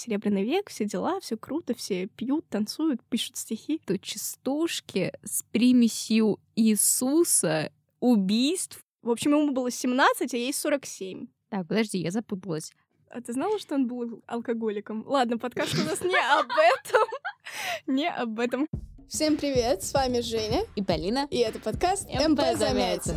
Серебряный век, все дела, все круто, все пьют, танцуют, пишут стихи. Тут частушки с примесью Иисуса, убийств. В общем, ему было 17, а ей 47. Так, подожди, я запуталась. А ты знала, что он был алкоголиком? Ладно, подкаст у нас не об этом. Не об этом. Всем привет, с вами Женя и Полина. И это подкаст МП Замятин.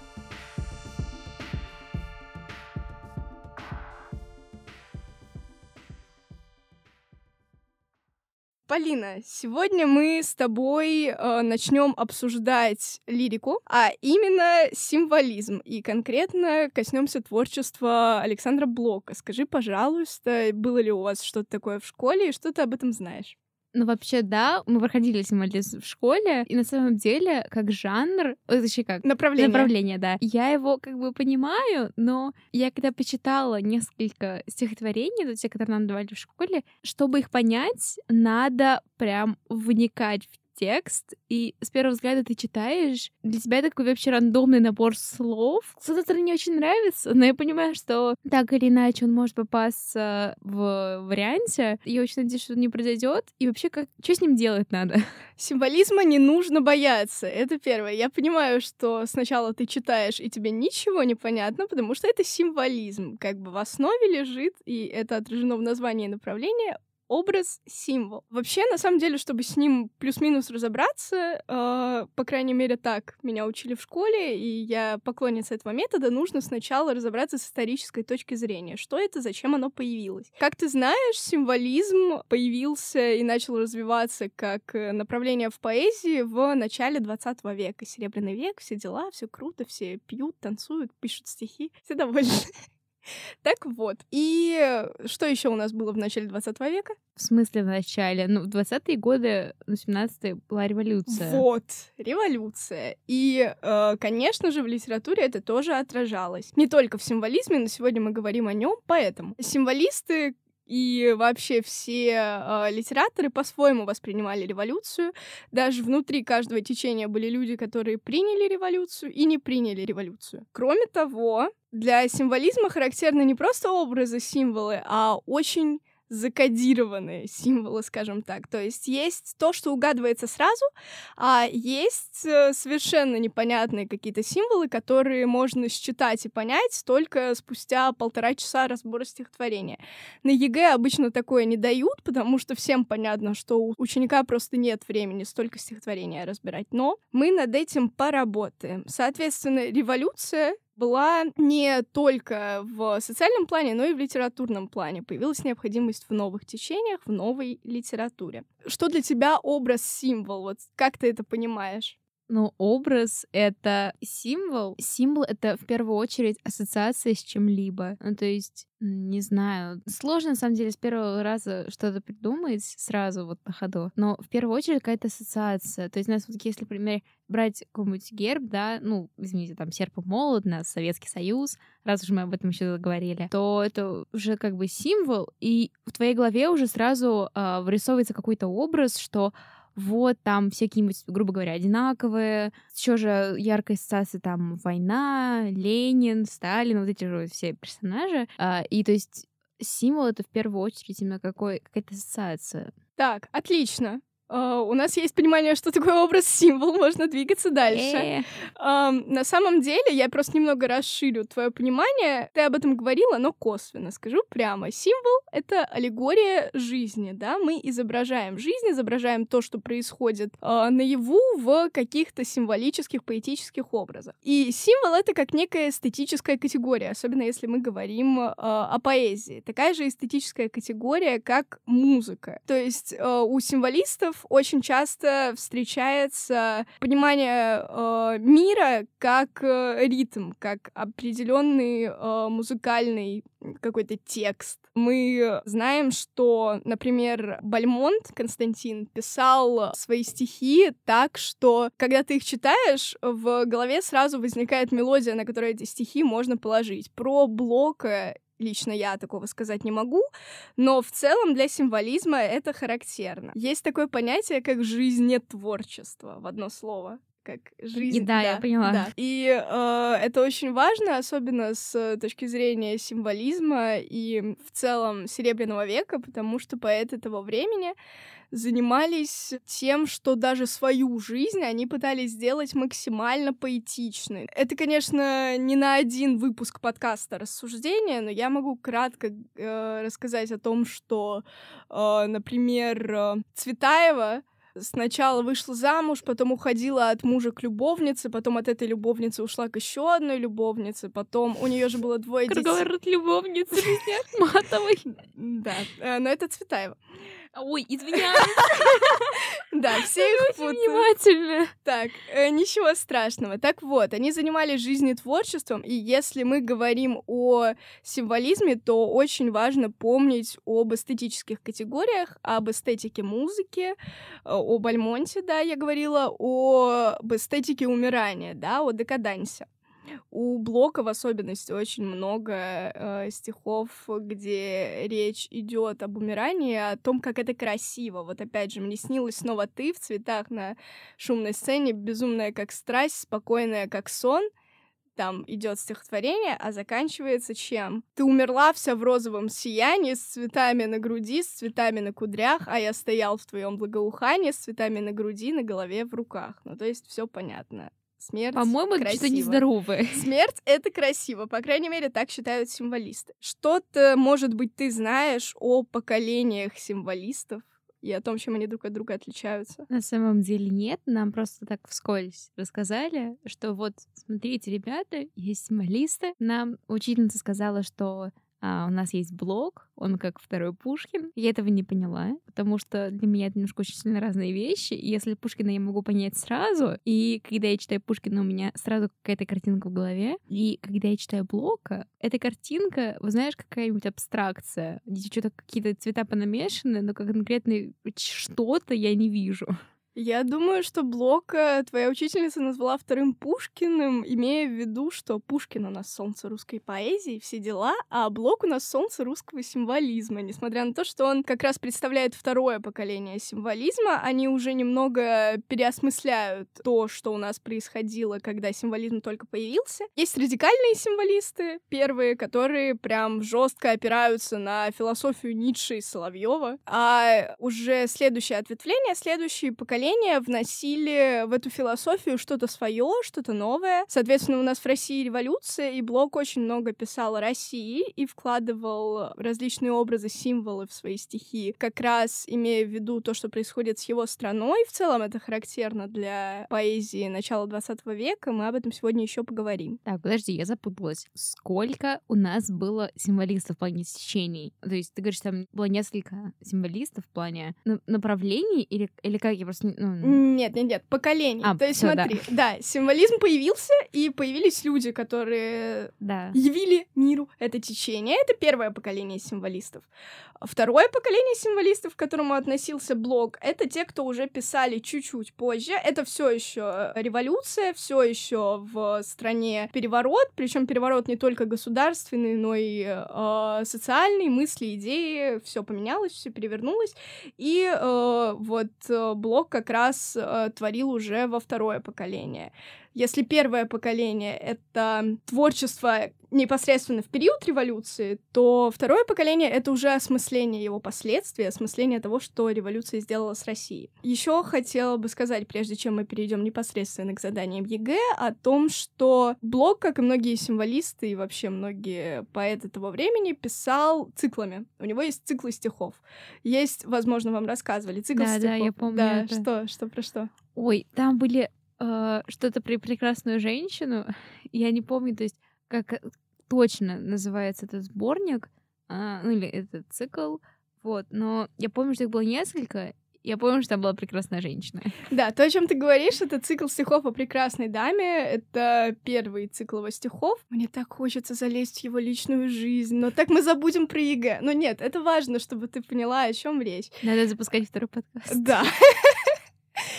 Полина, сегодня мы с тобой э, начнем обсуждать лирику, а именно символизм. И конкретно коснемся творчества Александра Блока. Скажи, пожалуйста, было ли у вас что-то такое в школе и что ты об этом знаешь? Ну, вообще, да, мы проходили символизм в школе, и на самом деле, как жанр, точнее как... Направление. Направление, да. Я его как бы понимаю, но я когда почитала несколько стихотворений, то те, которые нам давали в школе, чтобы их понять, надо прям вникать в текст, и с первого взгляда ты читаешь, для тебя это такой вообще рандомный набор слов. С одной стороны, не очень нравится, но я понимаю, что так или иначе он может попасться в варианте. Я очень надеюсь, что не произойдет. И вообще, как, что с ним делать надо? Символизма не нужно бояться. Это первое. Я понимаю, что сначала ты читаешь, и тебе ничего не понятно, потому что это символизм. Как бы в основе лежит, и это отражено в названии направления, образ — символ. Вообще, на самом деле, чтобы с ним плюс-минус разобраться, э, по крайней мере, так меня учили в школе, и я поклонница этого метода, нужно сначала разобраться с исторической точки зрения. Что это, зачем оно появилось? Как ты знаешь, символизм появился и начал развиваться как э, направление в поэзии в начале 20 века. Серебряный век, все дела, все круто, все пьют, танцуют, пишут стихи, все довольны. Так вот. И что еще у нас было в начале 20 века? В смысле в начале? Ну, в 20-е годы, ну, 17-е была революция. Вот, революция. И, э, конечно же, в литературе это тоже отражалось. Не только в символизме, но сегодня мы говорим о нем, поэтому символисты и вообще все э, литераторы по-своему воспринимали революцию. Даже внутри каждого течения были люди, которые приняли революцию и не приняли революцию. Кроме того, для символизма характерны не просто образы, символы, а очень закодированные символы, скажем так. То есть есть то, что угадывается сразу, а есть э, совершенно непонятные какие-то символы, которые можно считать и понять только спустя полтора часа разбора стихотворения. На ЕГЭ обычно такое не дают, потому что всем понятно, что у ученика просто нет времени столько стихотворения разбирать. Но мы над этим поработаем. Соответственно, революция была не только в социальном плане, но и в литературном плане. Появилась необходимость в новых течениях, в новой литературе. Что для тебя образ-символ? Вот как ты это понимаешь? Ну, образ — это символ. Символ — это в первую очередь ассоциация с чем-либо. Ну, то есть, не знаю, сложно, на самом деле, с первого раза что-то придумать сразу вот на ходу. Но в первую очередь какая-то ассоциация. То есть, у нас вот если, например, брать какой-нибудь герб, да, ну, извините, там, серп и молот, на Советский Союз, раз уж мы об этом еще говорили, то это уже как бы символ, и в твоей голове уже сразу э, вырисовывается какой-то образ, что вот там какие-нибудь, грубо говоря, одинаковые. Еще же яркая ассоциация там война, Ленин, Сталин, вот эти же все персонажи. А, и то есть символ это в первую очередь именно какой, какая-то ассоциация. Так, отлично. Uh, у нас есть понимание, что такое образ-символ, можно двигаться дальше. Uh, на самом деле, я просто немного расширю твое понимание. Ты об этом говорила, но косвенно. Скажу прямо. Символ — это аллегория жизни, да? Мы изображаем жизнь, изображаем то, что происходит uh, наяву в каких-то символических, поэтических образах. И символ — это как некая эстетическая категория, особенно если мы говорим uh, о поэзии. Такая же эстетическая категория, как музыка. То есть у символистов очень часто встречается понимание э, мира как э, ритм, как определенный э, музыкальный какой-то текст. Мы знаем, что, например, Бальмонт Константин писал свои стихи так, что когда ты их читаешь, в голове сразу возникает мелодия, на которой эти стихи можно положить. Про Блока лично я такого сказать не могу, но в целом для символизма это характерно. Есть такое понятие, как жизнь творчества в одно слово как жизнь. И да, да я поняла. Да. И э, это очень важно, особенно с точки зрения символизма и в целом Серебряного века, потому что поэты того времени занимались тем, что даже свою жизнь они пытались сделать максимально поэтичной. Это, конечно, не на один выпуск подкаста рассуждения, но я могу кратко э, рассказать о том, что, э, например, э, Цветаева сначала вышла замуж, потом уходила от мужа к любовнице, потом от этой любовницы ушла к еще одной любовнице, потом у нее же было двое детей. Говорят, любовница Матовой. Да, э, но это Цветаева. Ой, извиняюсь. Да, все их внимательно. Так, э, ничего страшного. Так вот, они занимались жизнетворчеством, и если мы говорим о символизме, то очень важно помнить об эстетических категориях, об эстетике музыки, э, об Альмонте, да, я говорила, об эстетике умирания, да, о декадансе. У Блока в особенности очень много э, стихов, где речь идет об умирании, о том, как это красиво. Вот опять же, мне снилось снова ты в цветах на шумной сцене, безумная как страсть, спокойная как сон. Там идет стихотворение, а заканчивается чем? Ты умерла вся в розовом сиянии, с цветами на груди, с цветами на кудрях, а я стоял в твоем благоухании, с цветами на груди, на голове, в руках. Ну, то есть все понятно. Смерть По-моему, это что-то нездоровое. Смерть — это красиво. По крайней мере, так считают символисты. Что-то, может быть, ты знаешь о поколениях символистов? и о том, чем они друг от друга отличаются? На самом деле нет, нам просто так вскользь рассказали, что вот, смотрите, ребята, есть символисты. Нам учительница сказала, что а, у нас есть блог, он как второй Пушкин. Я этого не поняла, потому что для меня это немножко очень сильно разные вещи. И если Пушкина я могу понять сразу, и когда я читаю Пушкина, у меня сразу какая-то картинка в голове. И когда я читаю Блока, эта картинка, вы знаешь, какая-нибудь абстракция, где что-то какие-то цвета понамешаны, но конкретно что-то я не вижу. Я думаю, что Блока твоя учительница назвала вторым Пушкиным, имея в виду, что Пушкин у нас солнце русской поэзии, все дела, а Блок у нас солнце русского символизма. Несмотря на то, что он как раз представляет второе поколение символизма, они уже немного переосмысляют то, что у нас происходило, когда символизм только появился. Есть радикальные символисты, первые, которые прям жестко опираются на философию Ницше и Соловьева, а уже следующее ответвление, следующие поколения поколения вносили в эту философию что-то свое, что-то новое. Соответственно, у нас в России революция, и Блок очень много писал о России и вкладывал различные образы, символы в свои стихи, как раз имея в виду то, что происходит с его страной. В целом это характерно для поэзии начала 20 века. Мы об этом сегодня еще поговорим. Так, подожди, я запуталась. Сколько у нас было символистов в плане течений? То есть ты говоришь, там было несколько символистов в плане направлений или, или как я просто ну... Нет, нет, нет, поколений. А, То есть, всё, смотри, да. да, символизм появился, и появились люди, которые да. явили миру это течение. Это первое поколение символистов. Второе поколение символистов, к которому относился Блок, это те, кто уже писали чуть-чуть позже. Это все еще революция, все еще в стране переворот, причем переворот не только государственный, но и э, социальный, мысли, идеи, все поменялось, все перевернулось. И э, вот э, Блок как раз э, творил уже во второе поколение. Если первое поколение — это творчество непосредственно в период революции, то второе поколение — это уже осмысление его последствий, осмысление того, что революция сделала с Россией. Еще хотела бы сказать, прежде чем мы перейдем непосредственно к заданиям ЕГЭ, о том, что Блок, как и многие символисты и вообще многие поэты того времени, писал циклами. У него есть циклы стихов. Есть, возможно, вам рассказывали, цикл да, стихов. Да, я помню Да, это. что, что про что? Ой, там были э, что-то про прекрасную женщину. Я не помню, то есть, как э, точно называется этот сборник, э, ну или этот цикл. Вот, но я помню, что их было несколько, я помню, что там была прекрасная женщина. Да, то, о чем ты говоришь, это цикл стихов о прекрасной даме. Это первый цикл его стихов. Мне так хочется залезть в его личную жизнь, но так мы забудем про ЕГЭ. Но нет, это важно, чтобы ты поняла, о чем речь. Надо запускать второй подкаст. Да.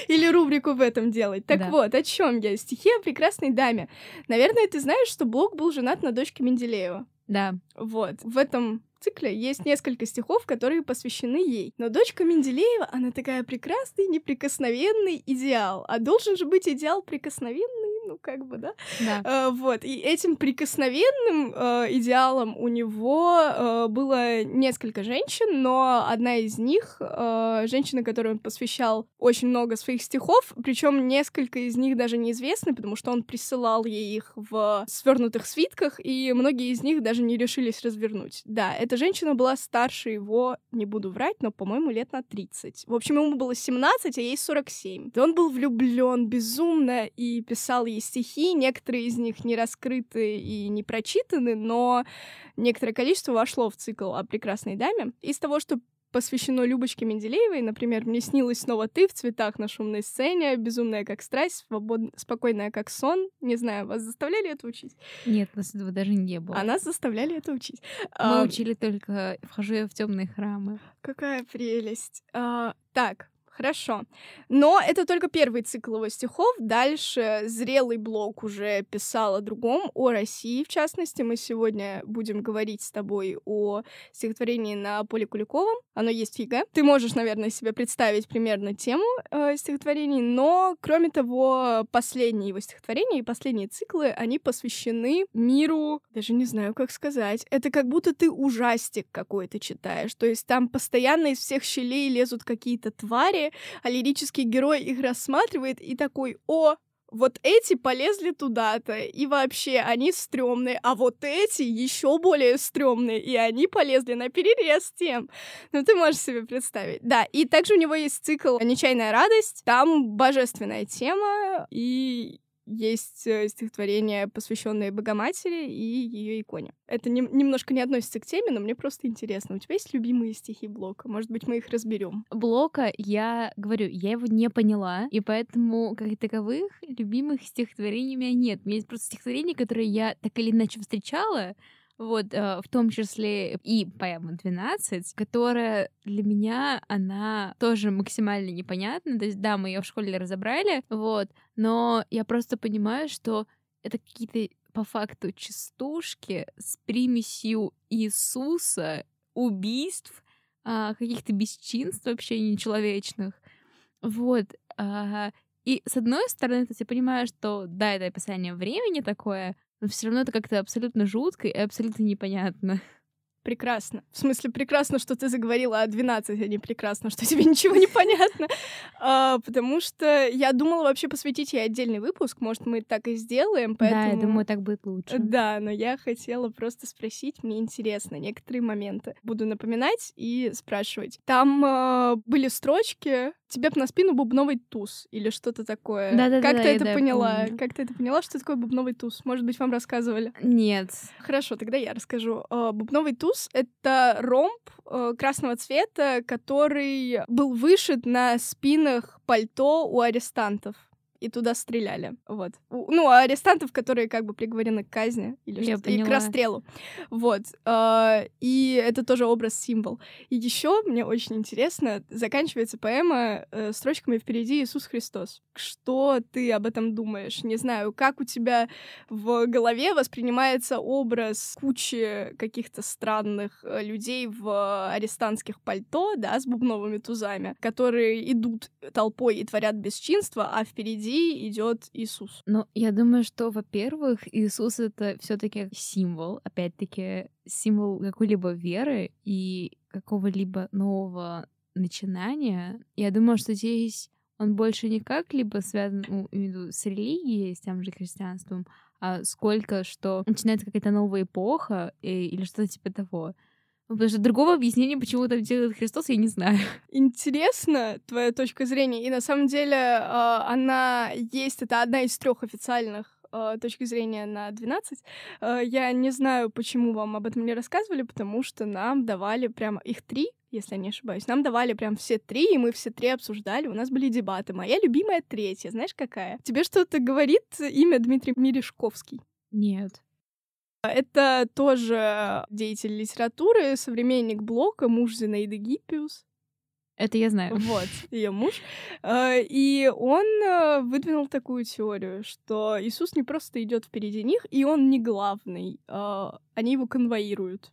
Или рубрику в этом делать. Так Да. вот, о чем я? Стихи о прекрасной даме. Наверное, ты знаешь, что Блок был женат на дочке Менделеева. Да. Вот. В этом цикле есть несколько стихов, которые посвящены ей. Но дочка Менделеева, она такая прекрасный, неприкосновенный идеал. А должен же быть идеал прикосновенный, ну как бы, да? Да. Э, вот, и этим прикосновенным э, идеалом у него э, было несколько женщин, но одна из них, э, женщина, которой он посвящал очень много своих стихов, причем несколько из них даже неизвестны, потому что он присылал ей их в свернутых свитках, и многие из них даже не решились развернуть. Да, эта женщина была старше его, не буду врать, но, по-моему, лет на 30. В общем, ему было 17, а ей 47. И он был влюблен безумно и писал ей стихи. Некоторые из них не раскрыты и не прочитаны, но некоторое количество вошло в цикл о прекрасной даме. Из того, что посвящено Любочке Менделеевой. Например, «Мне снилась снова ты в цветах на шумной сцене, безумная как страсть, свобод... спокойная как сон». Не знаю, вас заставляли это учить? Нет, нас этого даже не было. А нас заставляли это учить. Мы А, учили только «Вхожу я в темные храмы». Какая прелесть. А, так, хорошо. Но это только первый цикл его стихов. Дальше зрелый Блок уже писал о другом, о России, в частности. Мы сегодня будем говорить с тобой о стихотворении на Поле Куликовом. Оно есть ЕГЭ. Ты можешь, наверное, себе представить примерно тему э, стихотворений, но, кроме того, последние его стихотворения и последние циклы, они посвящены миру, даже не знаю, как сказать. Это как будто ты ужастик какой-то читаешь. То есть там постоянно из всех щелей лезут какие-то твари, а лирический герой их рассматривает и такой, о, вот эти полезли туда-то, и вообще они стрёмные, а вот эти еще более стрёмные, и они полезли на перерез тем. Ну, ты можешь себе представить. Да, и также у него есть цикл «Нечаянная радость», там божественная тема, и есть э, стихотворение, посвященное Богоматери и ее иконе. Это нем- немножко не относится к теме, но мне просто интересно. У тебя есть любимые стихи Блока? Может быть, мы их разберем? Блока, я говорю, я его не поняла, и поэтому, как таковых, любимых стихотворений у меня нет. У меня есть просто стихотворения, которые я так или иначе встречала, вот, э, в том числе и поэма «12», которая для меня, она тоже максимально непонятна. То есть, да, мы ее в школе разобрали, вот, но я просто понимаю, что это какие-то по факту частушки с примесью Иисуса, убийств, а, каких-то бесчинств вообще нечеловечных. Вот. а, И с одной стороны, то есть я понимаю, что да, это описание времени такое, но все равно это как-то абсолютно жутко и абсолютно непонятно. Прекрасно. В смысле, прекрасно, что ты заговорила о 12, а не прекрасно, что тебе ничего не понятно. А, потому что я думала вообще посвятить ей отдельный выпуск. Может, мы так и сделаем, поэтому... Да, я думаю, так будет лучше. Да, но я хотела просто спросить, мне интересно, некоторые моменты. Буду напоминать и спрашивать. Там э, были строчки «Тебе б на спину бубновый туз» или что-то такое. Да-да-да, Как ты это да, поняла? помню. Как ты это поняла, что такое бубновый туз? Может быть, вам рассказывали? Нет. Хорошо, тогда я расскажу. Э, Бубновый туз — это ромб э, красного цвета, который был вышит на спинах пальто у арестантов. И туда стреляли. Вот. Ну, а арестантов, которые как бы приговорены к казни или Я и к расстрелу. Вот. Э, И это тоже образ-символ. И еще мне очень интересно, заканчивается поэма э, строчками «Впереди Иисус Христос». Что ты об этом думаешь? Не знаю, как у тебя в голове воспринимается образ кучи каких-то странных э, людей в арестантских пальто, да, с бубновыми тузами, которые идут толпой и творят бесчинство, а впереди идет Иисус. Ну, я думаю, что, во-первых, Иисус это все-таки символ, опять-таки, символ какой-либо веры и какого-либо нового начинания. Я думаю, что здесь он больше не как-либо связан ну, виду, с религией, с тем же христианством, а сколько, что начинается какая-то новая эпоха э, или что-то типа того. Потому что другого объяснения, почему там делает Христос, я не знаю. Интересно твоя точка зрения, и на самом деле э, она есть, это одна из трех официальных э, точки зрения на 12. Э, я не знаю, почему вам об этом не рассказывали, потому что нам давали прямо их три, если я не ошибаюсь. Нам давали прям все три, и мы все три обсуждали. У нас были дебаты. Моя любимая третья, знаешь, какая? Тебе что-то говорит имя Дмитрий Мережковский? Нет. Это тоже деятель литературы, современник Блока, муж Зинаиды Гиппиус. Это я знаю. Вот, ее муж. А, и он а, выдвинул такую теорию, что Иисус не просто идет впереди них, и он не главный. А, они его конвоируют.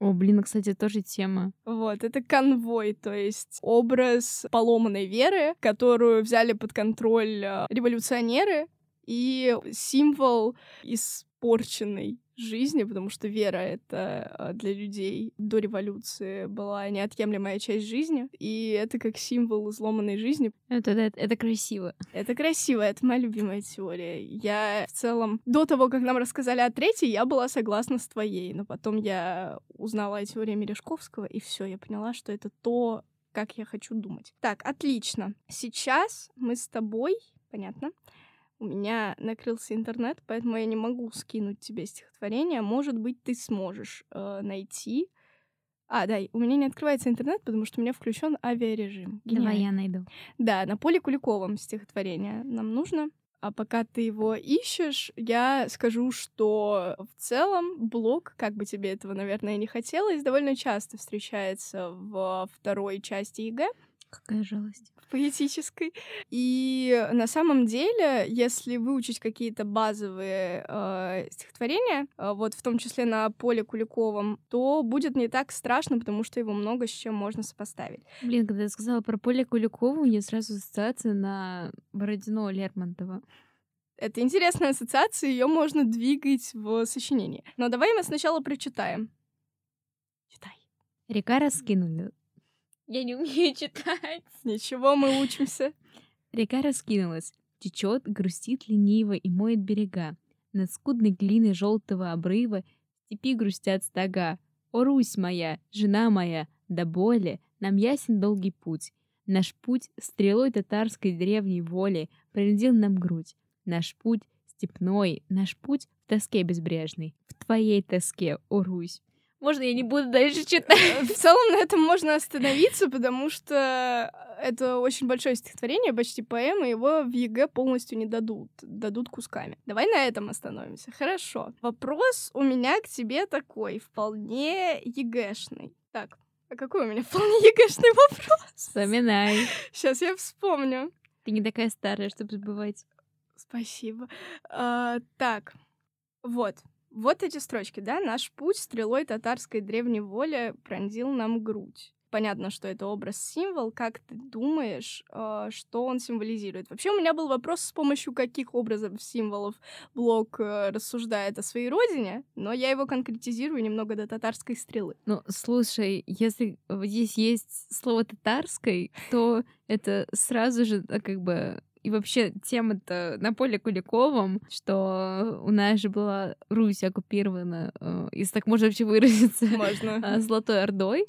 О, блин, кстати, тоже тема. Вот, это конвой, то есть образ поломанной веры, которую взяли под контроль революционеры, и символ испорченной жизни, потому что вера — это а, для людей до революции была неотъемлемая часть жизни, и это как символ изломанной жизни. Это, это, это красиво. Это красиво, это моя любимая теория. Я в целом, до того, как нам рассказали о третьей, я была согласна с твоей, но потом я узнала о теории Мережковского, и все, я поняла, что это то, как я хочу думать. Так, отлично. Сейчас мы с тобой, понятно, у меня накрылся интернет, поэтому я не могу скинуть тебе стихотворение. Может быть, ты сможешь э, найти. А, да, у меня не открывается интернет, потому что у меня включен авиарежим. Гениально. Давай я найду. Да, на поле Куликовом стихотворение нам нужно. А пока ты его ищешь, я скажу, что в целом Блок, как бы тебе этого, наверное, не хотелось, довольно часто встречается в второй части ЕГЭ. Какая жалость. Поэтической. И на самом деле, если выучить какие-то базовые э, стихотворения, э, вот в том числе на поле Куликовом, то будет не так страшно, потому что его много с чем можно сопоставить. Блин, когда я сказала про поле Куликова, у меня сразу ассоциация на Бородино Лермонтова. Это интересная ассоциация, ее можно двигать в сочинении. Но давай мы сначала прочитаем. Читай. Река раскинули я не умею читать. Ничего, мы учимся. Река раскинулась, течет, грустит лениво и моет берега. Над скудной глиной желтого обрыва степи грустят стога. О, Русь моя, жена моя, до боли, нам ясен долгий путь. Наш путь стрелой татарской древней воли пронзил нам грудь. Наш путь степной, наш путь в тоске безбрежной, в твоей тоске, о Русь. Можно я не буду дальше читать? В целом на этом можно остановиться, потому что это очень большое стихотворение, почти поэма, его в ЕГЭ полностью не дадут, дадут кусками. Давай на этом остановимся. Хорошо. Вопрос у меня к тебе такой, вполне ЕГЭшный. Так, а какой у меня вполне ЕГЭшный вопрос? Вспоминай. Сейчас я вспомню. Ты не такая старая, чтобы забывать. Спасибо. А, так, вот. Вот эти строчки, да? «Наш путь стрелой татарской древней воли пронзил нам грудь». Понятно, что это образ-символ. Как ты думаешь, э, что он символизирует? Вообще у меня был вопрос, с помощью каких образов, символов Блок э, рассуждает о своей родине, но я его конкретизирую немного до татарской стрелы. Ну, слушай, если здесь есть слово «татарской», то это сразу же э, как бы и вообще тема-то на поле Куликовом, что у нас же была Русь оккупирована, э, если так можно вообще выразиться, можно. А, Золотой Ордой,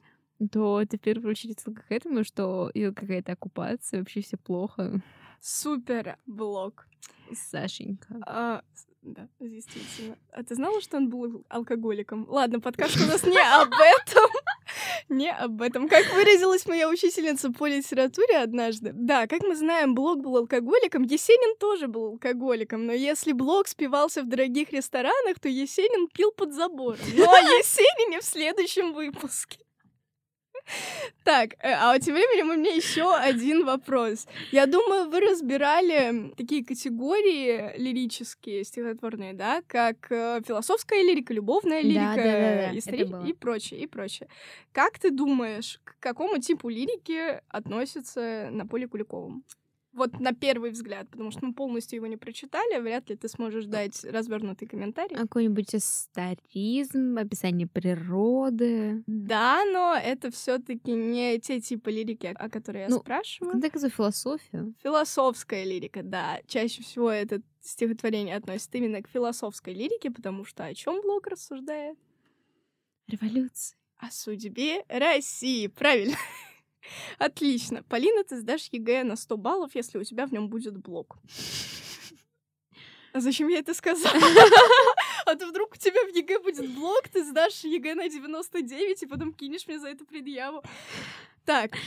то это в первую очередь к этому, что какая-то оккупация, вообще все плохо. Супер блог. Сашенька. А, да, действительно. А ты знала, что он был алкоголиком? Ладно, подкаст у нас не об этом. Не об этом. Как выразилась моя учительница по литературе однажды. Да, как мы знаем, Блок был алкоголиком, Есенин тоже был алкоголиком, но если Блок спивался в дорогих ресторанах, то Есенин пил под забором. Но о Есенине в следующем выпуске. Так, э, а тем временем у меня еще один вопрос. Я думаю, вы разбирали такие категории лирические, стихотворные, да, как э, философская лирика, любовная лирика, да, да, да, истори... и прочее, и прочее. Как ты думаешь, к какому типу лирики относится на поле Куликовым? Вот на первый взгляд, потому что мы полностью его не прочитали, вряд ли ты сможешь дать развернутый комментарий. Какой-нибудь историзм, описание природы. Да, но это все-таки не те типы лирики, о которых я ну, спрашиваю. Так за философию. Философская лирика, да. Чаще всего это стихотворение относится именно к философской лирике, потому что о чем Блок рассуждает? Революция. О судьбе России, правильно. Отлично. Полина, ты сдашь ЕГЭ на 100 баллов, если у тебя в нем будет Блок. А зачем я это сказала? А то вдруг у тебя в ЕГЭ будет Блок, ты сдашь ЕГЭ на 99, и потом кинешь мне за это предъяву. Так,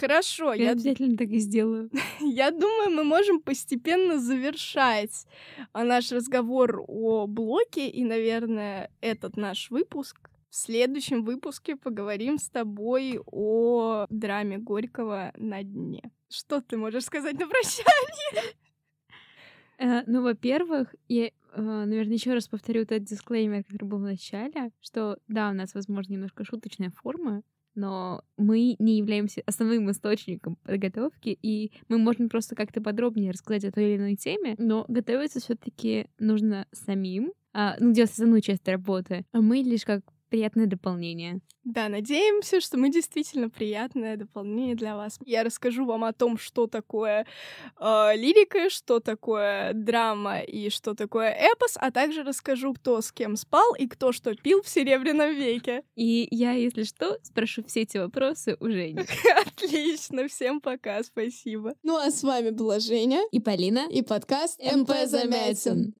хорошо. Я, я обязательно так и сделаю. Я думаю, мы можем постепенно завершать а, наш разговор о блоке, и, наверное, этот наш выпуск в следующем выпуске поговорим с тобой о драме Горького на дне. Что ты можешь сказать на прощание? Э, ну, во-первых, я, э, наверное, еще раз повторю тот дисклеймер, который был в начале, что да, у нас, возможно, немножко шуточная форма, но мы не являемся основным источником подготовки, и мы можем просто как-то подробнее рассказать о той или иной теме, но готовиться все таки нужно самим, а, ну, делать основную часть работы, а мы лишь как приятное дополнение. Да, надеемся, что мы действительно приятное дополнение для вас. Я расскажу вам о том, что такое э, лирика, что такое драма и что такое эпос, а также расскажу, кто с кем спал и кто что пил в Серебряном веке. И я, если что, спрошу все эти вопросы у Жени. Отлично, всем пока, спасибо. Ну а с вами была Женя и Полина и подкаст МП Замятин.